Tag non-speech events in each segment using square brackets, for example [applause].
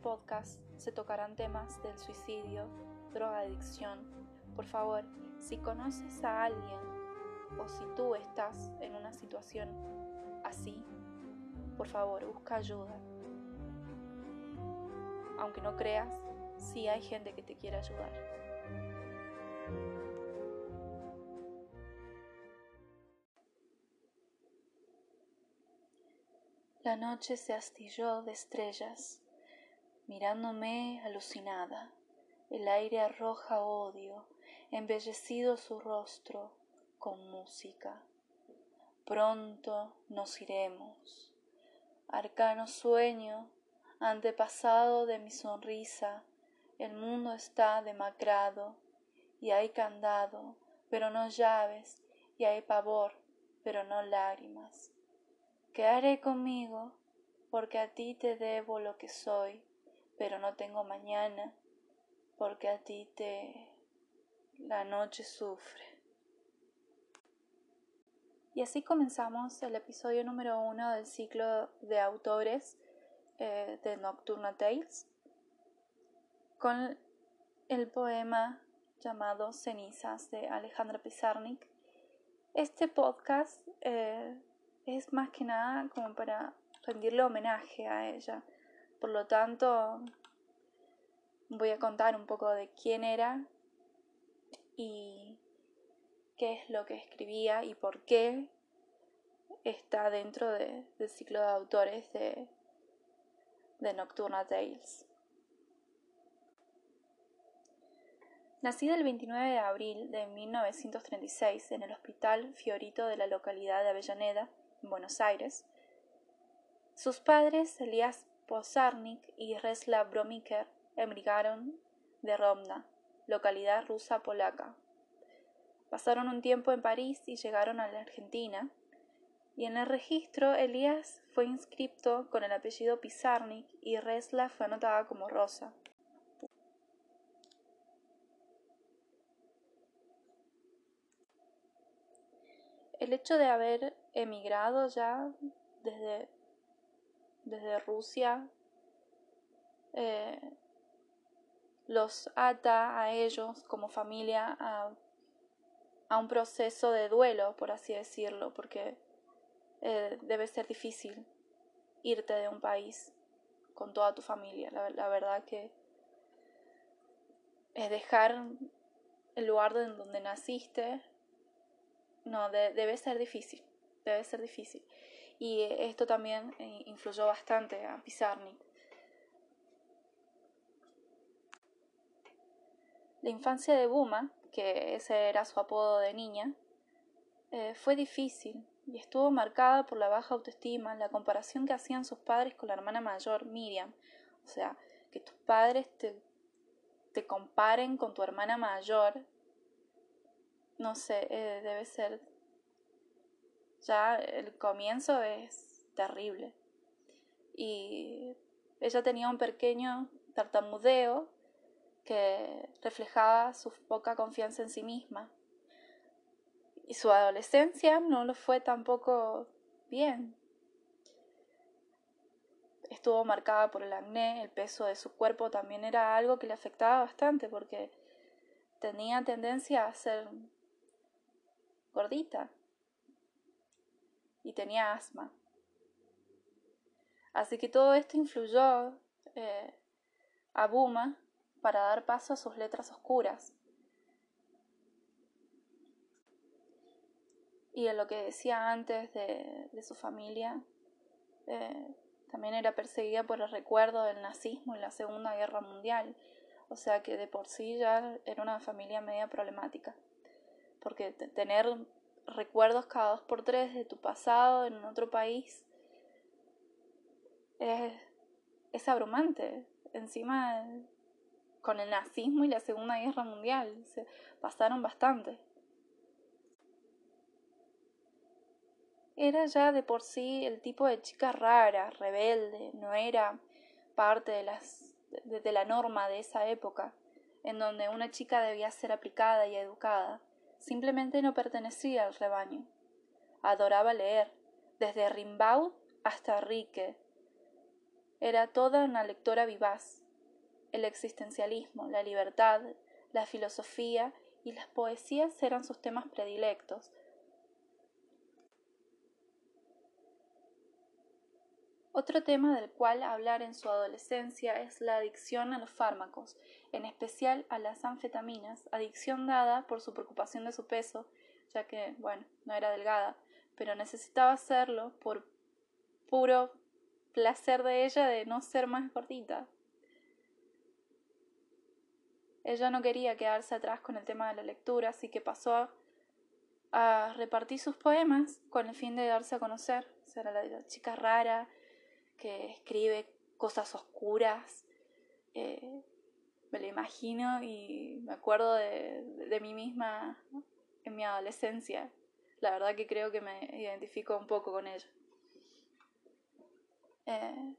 podcast se tocarán temas del suicidio, drogadicción. Por favor, si conoces a alguien o si tú estás en una situación así, por favor, busca ayuda. Aunque no creas, sí hay gente que te quiere ayudar. La noche se astilló de estrellas, mirándome alucinada. El aire arroja odio, embellecido su rostro con música. Pronto nos iremos. Arcano sueño, antepasado de mi sonrisa, el mundo está demacrado, y hay candado, pero no llaves, y hay pavor, pero no lágrimas. Quedaré conmigo, porque a ti te debo lo que soy, pero no tengo mañana, porque a ti te... la noche sufre. Y así comenzamos el episodio número uno del ciclo de autores eh, de Nocturna Tales con el poema llamado Cenizas de Alejandra Pizarnik. Este podcast eh, es más que nada como para rendirle homenaje a ella. Por lo tanto, voy a contar un poco de quién era y qué es lo que escribía y por qué está dentro del ciclo de autores de, de Nocturna Tales. Nacida el 29 de abril de 1936 en el Hospital Fiorito de la localidad de Avellaneda, Buenos Aires. Sus padres, Elías Y Resla Bromiker, emigraron de Romna, localidad rusa polaca. Pasaron un tiempo en París y llegaron a la Argentina, y en el registro Elías fue inscripto con el apellido Pizarnik y Resla fue anotada como Rosa. El hecho de haber emigrado ya desde, desde Rusia eh, los ata a ellos como familia a, a, un proceso de duelo, por así decirlo, porque eh, debe ser difícil irte de un país con toda tu familia. La, la verdad que es dejar el lugar en donde naciste, no, debe ser difícil debe ser difícil. Y esto también eh, influyó bastante a Pizarnik. La infancia de Buma, que ese era su apodo de niña, eh, fue difícil y estuvo marcada por la baja autoestima, la comparación que hacían sus padres con la hermana mayor, Miriam. O sea, que tus padres te, te comparen con tu hermana mayor, no sé, eh, debe ser ya el comienzo es terrible. Y ella tenía un pequeño tartamudeo que reflejaba su poca confianza en sí misma. Y su adolescencia no lo fue tampoco bien. Estuvo marcada por el acné, el peso de su cuerpo también era algo que le afectaba bastante porque tenía tendencia a ser gordita y tenía asma. Así que todo esto influyó eh, a Buma para dar paso a sus letras oscuras. Y en lo que decía antes de, su familia, eh, también era perseguida por el recuerdo del nazismo en la Segunda Guerra Mundial. O sea que de por sí ya era una familia media problemática. Porque tener recuerdos cada dos por tres de tu pasado en otro país es, es abrumante. Encima con el nazismo y la Segunda Guerra Mundial se pasaron bastante. Era ya de por sí el tipo de chica rara, rebelde, no era parte de, las, de la norma de esa época, en donde una chica debía ser aplicada y educada. Simplemente no pertenecía al rebaño. Adoraba leer, desde Rimbaud hasta Rique. Era toda una lectora vivaz. El existencialismo, la libertad, la filosofía y las poesías eran sus temas predilectos. Otro tema del cual hablar en su adolescencia es la adicción a los fármacos, en especial a las anfetaminas, adicción dada por su preocupación de su peso, ya que, bueno, no era delgada, pero necesitaba hacerlo por puro placer de ella de no ser más gordita. Ella no quería quedarse atrás con el tema de la lectura, así que pasó a, repartir sus poemas con el fin de darse a conocer. Será la, chica rara que escribe cosas oscuras. Eh, me lo imagino y me acuerdo de, mí misma en mi adolescencia. La verdad que creo que me identifico un poco con ella. Eh,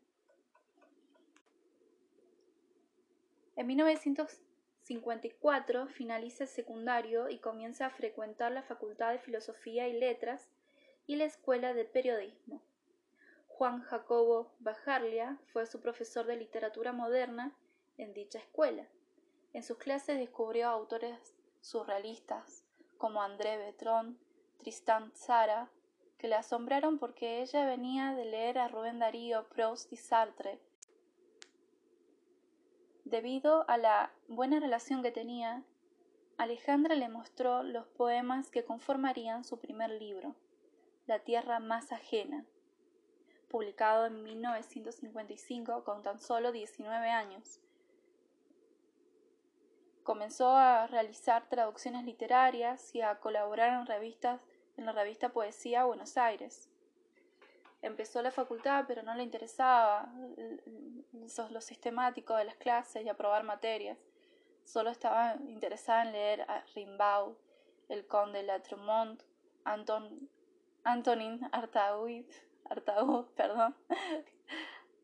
en 1954 finaliza el secundario y comienza a frecuentar la Facultad de Filosofía y Letras y la Escuela de Periodismo. Juan Jacobo Bajarlia fue su profesor de literatura moderna en dicha escuela. En sus clases descubrió autores surrealistas como André Breton, Tristan Tzara, que le asombraron porque ella venía de leer a Rubén Darío, Proust y Sartre. Debido a la buena relación que tenía, Alejandra le mostró los poemas que conformarían su primer libro, La tierra más ajena, publicado en 1955 con tan solo 19 años. Comenzó a realizar traducciones literarias y a colaborar en revistas en la revista Poesía Buenos Aires. Empezó la facultad, pero no le interesaba lo sistemático de las clases y aprobar materias. Solo estaba interesada en leer a Rimbaud, el conde Latremont, Anton, Antonin Artaud, Artaud [laughs] perdón,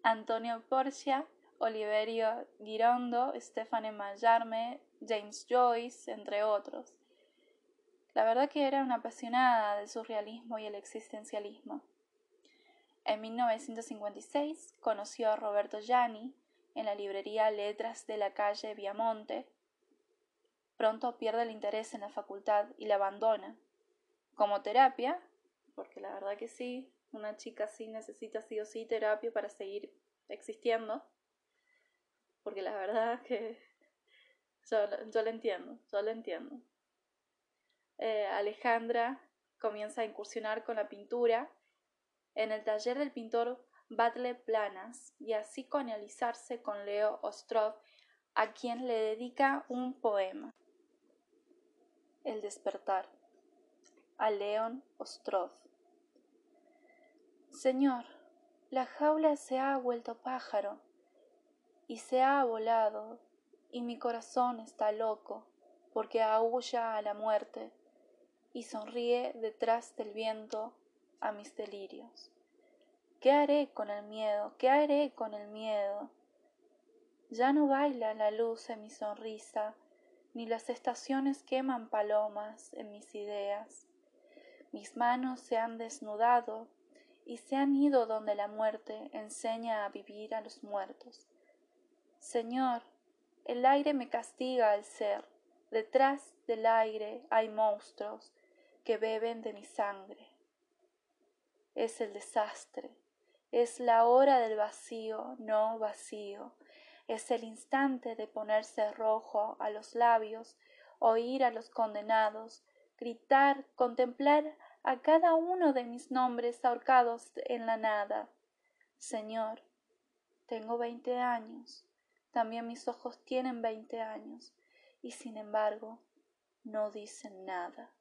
Antonio Porcia, Oliverio Girondo, Stefane Mallarme, James Joyce, entre otros. La verdad que era una apasionada del surrealismo y el existencialismo. En 1956 conoció a Roberto Gianni en la librería Letras de la calle Viamonte. Pronto pierde el interés en la facultad y la abandona. Como terapia, porque la verdad que sí, una chica sí necesita sí o sí terapia para seguir existiendo. Porque la verdad que [laughs] yo, lo entiendo, yo lo entiendo. Eh, Alejandra comienza a incursionar con la pintura en el taller del pintor Batle Planas y así conalizarse con Leo Ostrov, a quien le dedica un poema. El despertar. A León Ostrov. Señor, la jaula se ha vuelto pájaro y se ha volado y mi corazón está loco porque aúlla a la muerte y sonríe detrás del viento a mis delirios. ¿Qué haré con el miedo? ¿Qué haré con el miedo? Ya no baila la luz en mi sonrisa, ni las estaciones queman palomas en mis ideas. Mis manos se han desnudado y se han ido donde la muerte enseña a vivir a los muertos. Señor, el aire me castiga al ser, detrás del aire hay monstruos, que beben de mi sangre. Es el desastre, es la hora del vacío, no vacío, es el instante de ponerse rojo a los labios, oír a los condenados, gritar, contemplar a cada uno de mis nombres ahorcados en la nada. Señor, tengo veinte años, también mis ojos tienen veinte años, y sin embargo no dicen nada.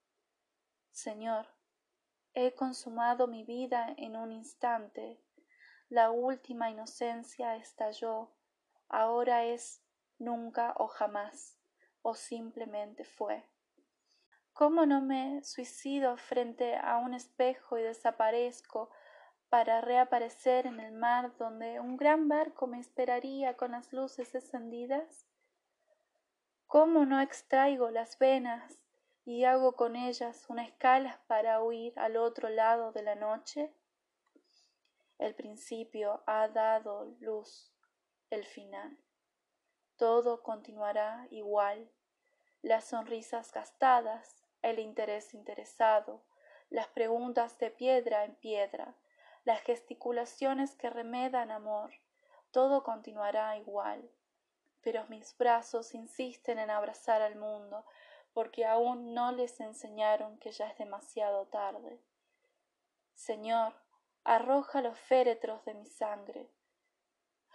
Señor, he consumado mi vida en un instante, la última inocencia estalló, ahora es nunca o jamás, o simplemente fue. ¿Cómo no me suicido frente a un espejo y desaparezco para reaparecer en el mar donde un gran barco me esperaría con las luces encendidas? ¿Cómo no extraigo las venas y hago con ellas una escala para huir al otro lado de la noche? El principio ha dado luz, el final. Todo continuará igual. Las sonrisas gastadas, el interés interesado, las preguntas de piedra en piedra, las gesticulaciones que remedan amor, todo continuará igual. Pero mis brazos insisten en abrazar al mundo, porque aún no les enseñaron que ya es demasiado tarde. Señor, arroja los féretros de mi sangre.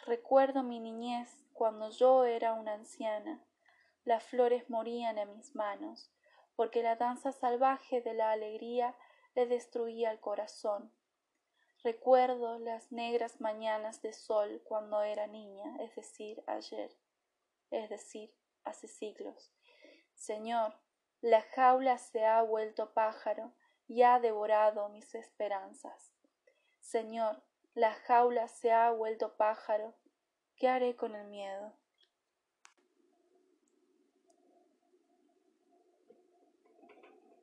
Recuerdo mi niñez cuando yo era una anciana. Las flores morían en mis manos, porque la danza salvaje de la alegría le destruía el corazón. Recuerdo las negras mañanas de sol cuando era niña, es decir, ayer, es decir, hace siglos. Señor, la jaula se ha vuelto pájaro y ha devorado mis esperanzas. Señor, la jaula se ha vuelto pájaro, ¿qué haré con el miedo?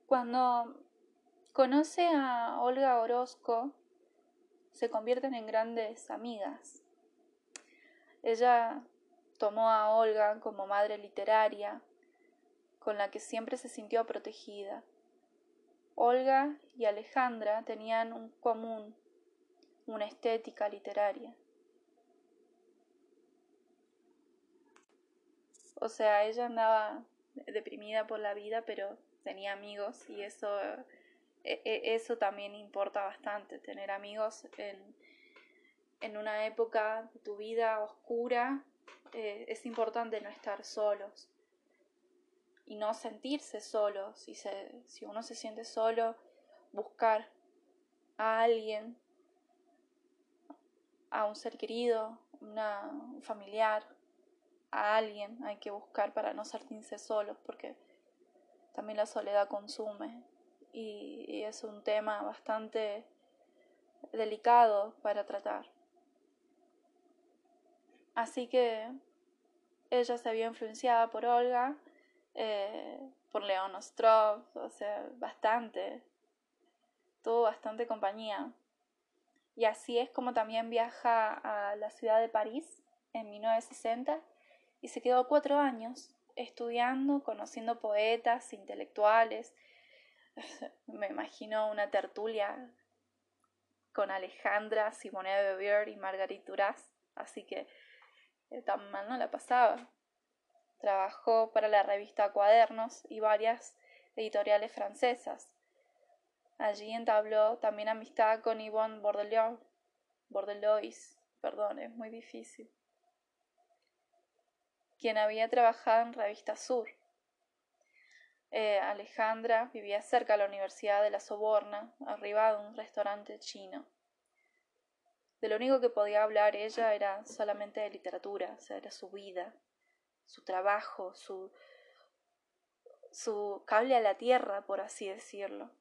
Cuando conoce a Olga Orozco, se convierten en grandes amigas. Ella tomó a Olga como madre literaria, con la que siempre se sintió protegida. Olga y Alejandra tenían un común, una estética literaria. O sea, ella andaba deprimida por la vida, pero tenía amigos y eso, e, e, eso también importa bastante, tener amigos en, en una época de tu vida oscura, eh, es importante no estar solos y no sentirse solo. Si, se, si uno se siente solo, buscar a alguien, a un ser querido, una, un familiar, a alguien hay que buscar para no sentirse solos, porque también la soledad consume y, es un tema bastante delicado para tratar. Así que ella se había influenciada por Olga, eh, por León Ostrov, o sea, bastante, tuvo bastante compañía. Y así es como también viaja a la ciudad de París en 1960 y se quedó cuatro años estudiando, conociendo poetas, intelectuales. [laughs] Me imagino una tertulia con Alejandra, Simone de Beauvoir y Marguerite Duras, así que eh, tan mal no la pasaba. Trabajó para la revista Cuadernos y varias editoriales francesas. Allí entabló también amistad con Yvonne Bordeaux, Bordelois, perdón, es muy difícil quien había trabajado en Revista Sur. Eh, Alejandra vivía cerca de la Universidad de la Soborna, arriba de un restaurante chino. De lo único que podía hablar ella era solamente de literatura, o sea, era su vida, su trabajo, su, su cable a la tierra, por así decirlo.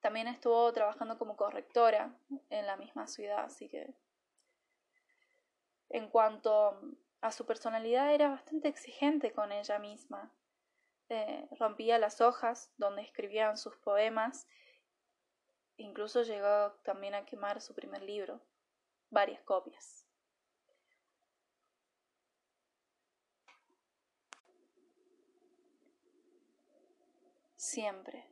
También estuvo trabajando como correctora en la misma ciudad, así que en cuanto a su personalidad era bastante exigente con ella misma. Eh, rompía las hojas donde escribían sus poemas. Incluso llegó también a quemar su primer libro, varias copias. Siempre,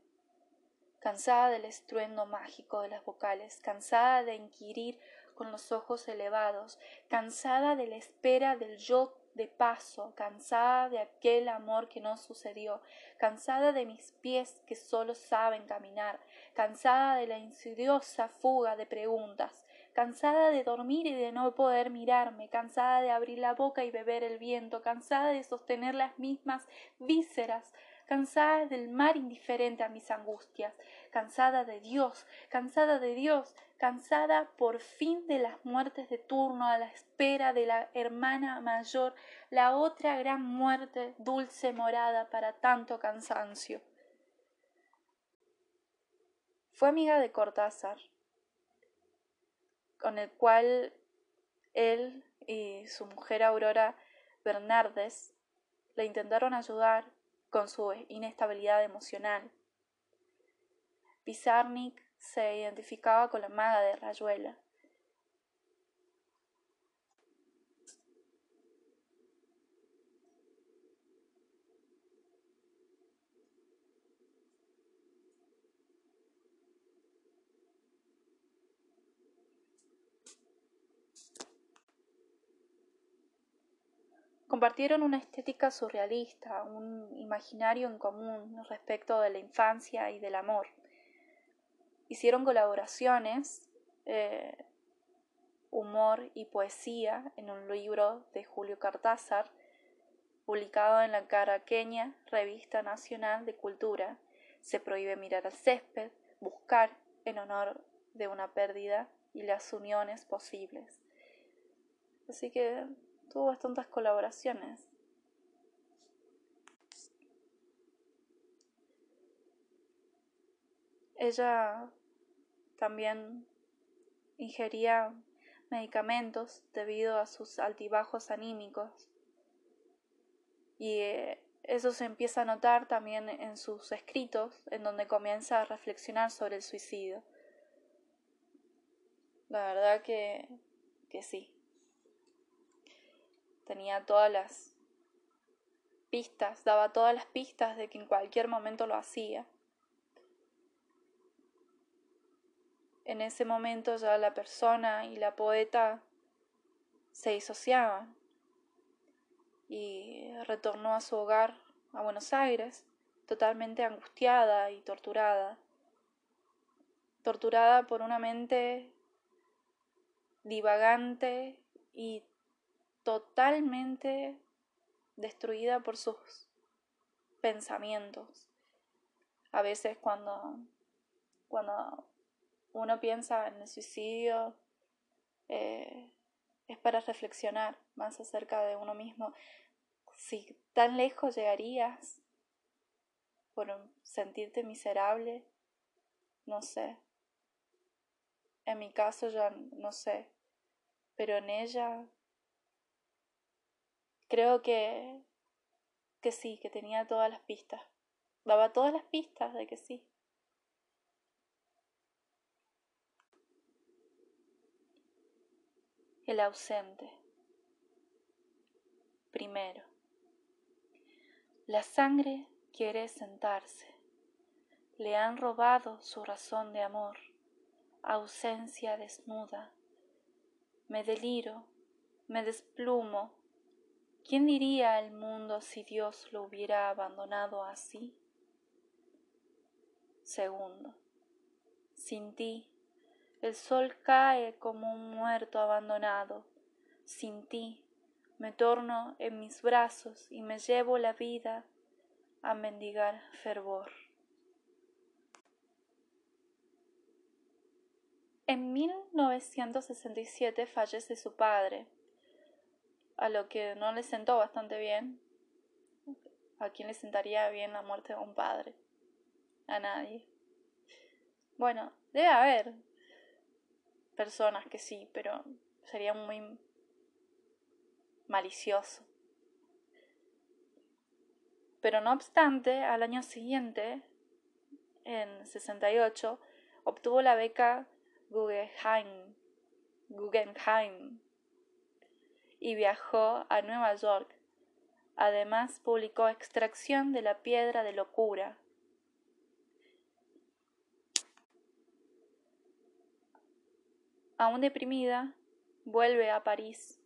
cansada del estruendo mágico de las vocales, cansada de inquirir con los ojos elevados, cansada de la espera del yo de paso, cansada de aquel amor que no sucedió, cansada de mis pies que solo saben caminar, cansada de la insidiosa fuga de preguntas, cansada de dormir y de no poder mirarme, cansada de abrir la boca y beber el viento, cansada de sostener las mismas vísceras, cansada del mar indiferente a mis angustias, cansada de Dios, cansada de Dios, cansada por fin de las muertes de turno a la espera de la hermana mayor, la otra gran muerte, dulce morada para tanto cansancio. Fue amiga de Cortázar, con el cual él y su mujer Aurora Bernardes le intentaron ayudar con su inestabilidad emocional. Pizarnik se identificaba con la maga de Rayuela. Compartieron una estética surrealista, un imaginario en común respecto de la infancia y del amor. Hicieron colaboraciones, eh, humor y poesía en un libro de Julio Cartázar, publicado en la caraqueña Revista Nacional de Cultura. Se prohíbe mirar al césped, buscar en honor de una pérdida y las uniones posibles. Así que tuvo bastantes colaboraciones. Ella también ingería medicamentos debido a sus altibajos anímicos y eh, eso se empieza a notar también en sus escritos, en donde comienza a reflexionar sobre el suicidio. La verdad que, que sí tenía todas las pistas, daba todas las pistas de que en cualquier momento lo hacía. En ese momento ya la persona y la poeta se disociaban y retornó a su hogar a Buenos Aires totalmente angustiada y torturada, torturada por una mente divagante y totalmente destruida por sus pensamientos. A veces cuando, cuando uno piensa en el suicidio, eh, es para reflexionar más acerca de uno mismo. Si tan lejos llegarías por sentirte miserable, no sé. En mi caso ya no sé, pero en ella Creo que, que sí, que tenía todas las pistas. Daba todas las pistas de que sí. El ausente. Primero. La sangre quiere sentarse. Le han robado su razón de amor. Ausencia desnuda. Me deliro, me desplumo ¿Quién diría el mundo si Dios lo hubiera abandonado así? Segundo, sin ti, el sol cae como un muerto abandonado. Sin ti, me torno en mis brazos y me llevo la vida a mendigar fervor. En 1967 fallece su padre, a lo que no le sentó bastante bien. ¿A quién le sentaría bien la muerte de un padre? A nadie. Bueno, debe haber personas que sí, pero sería muy malicioso. Pero no obstante, al año siguiente, en 68, obtuvo la beca Guggenheim, Guggenheim y viajó a Nueva York. Además publicó Extracción de la piedra de locura. Aún deprimida, vuelve a París.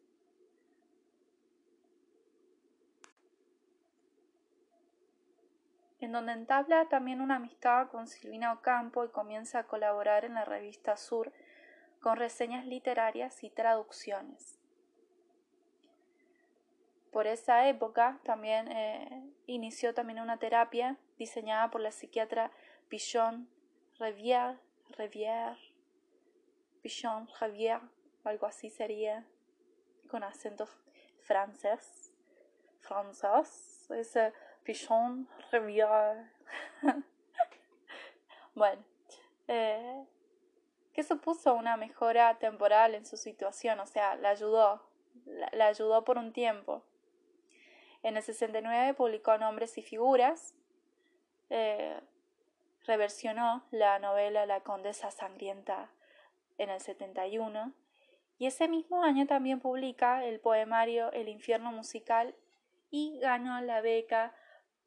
en donde entabla también una amistad con Silvina Ocampo y comienza a colaborar en la revista Sur con reseñas literarias y traducciones por esa época también eh, inició también una terapia diseñada por la psiquiatra Pichon Rivière, Rivière, Pichon Rivière, algo así sería, con acento francés, francés, es Pichon Rivière. [laughs] bueno, eh, que supuso una mejora temporal en su situación, o sea, la ayudó, la ayudó por un tiempo. En el 69 publicó Nombres y Figuras, eh, reversionó la novela La Condesa Sangrienta en el 71 y ese mismo año también publica el poemario El infierno musical y ganó la beca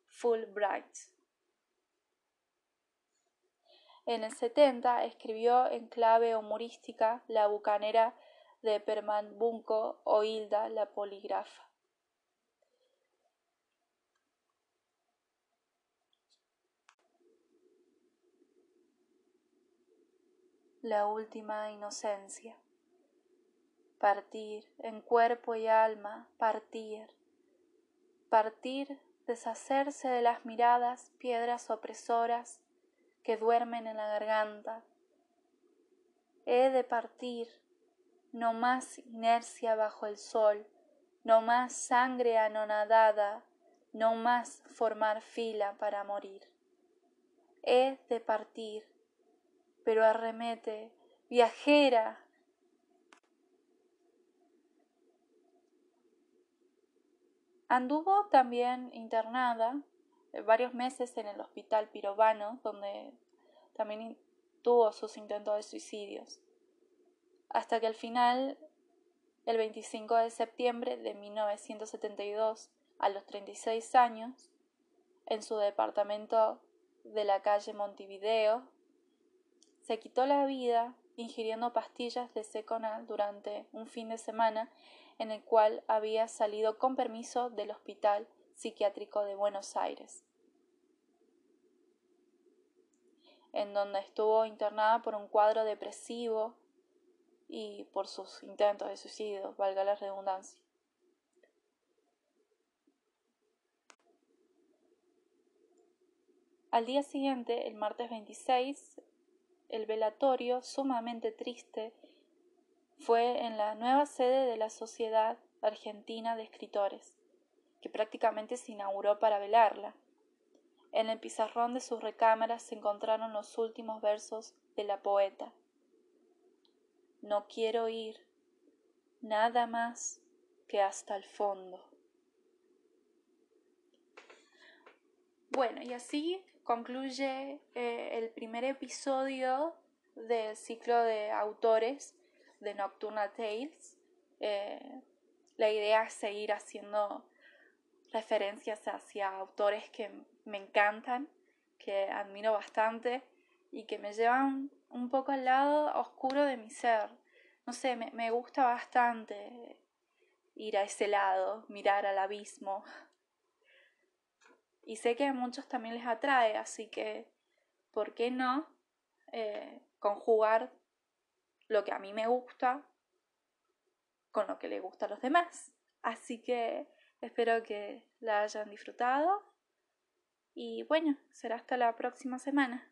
Fulbright. En el 70 escribió en clave humorística La bucanera de Pernambuco o Hilda la poligrafa. La última inocencia. Partir en cuerpo y alma, partir. Partir, deshacerse de las miradas, piedras opresoras que duermen en la garganta. He de partir, no más inercia bajo el sol, no más sangre anonadada, no más formar fila para morir. He de partir, pero arremete, viajera. Anduvo también internada eh, varios meses en el hospital Pirovano, donde también tuvo sus intentos de suicidios hasta que al final, el 25 de septiembre de 1972, a los 36 años, en su departamento de la calle Montevideo, se quitó la vida ingiriendo pastillas de Seconal durante un fin de semana en el cual había salido con permiso del Hospital Psiquiátrico de Buenos Aires, en donde estuvo internada por un cuadro depresivo y por sus intentos de suicidio, valga la redundancia. Al día siguiente, el martes 26, el velatorio, sumamente triste, fue en la nueva sede de la Sociedad Argentina de Escritores, que prácticamente se inauguró para velarla. En el pizarrón de sus recámaras se encontraron los últimos versos de la poeta. No quiero ir nada más que hasta el fondo. Bueno, y así concluye eh, el primer episodio del ciclo de autores de Nocturna Tales. Eh, la idea es seguir haciendo referencias hacia autores que me encantan, que admiro bastante y que me llevan un poco al lado oscuro de mi ser. No sé, me gusta bastante ir a ese lado, mirar al abismo. Y sé que a muchos también les atrae, así que, ¿por qué no eh, conjugar lo que a mí me gusta con lo que le gusta a los demás? Así que espero que la hayan disfrutado y bueno, será hasta la próxima semana.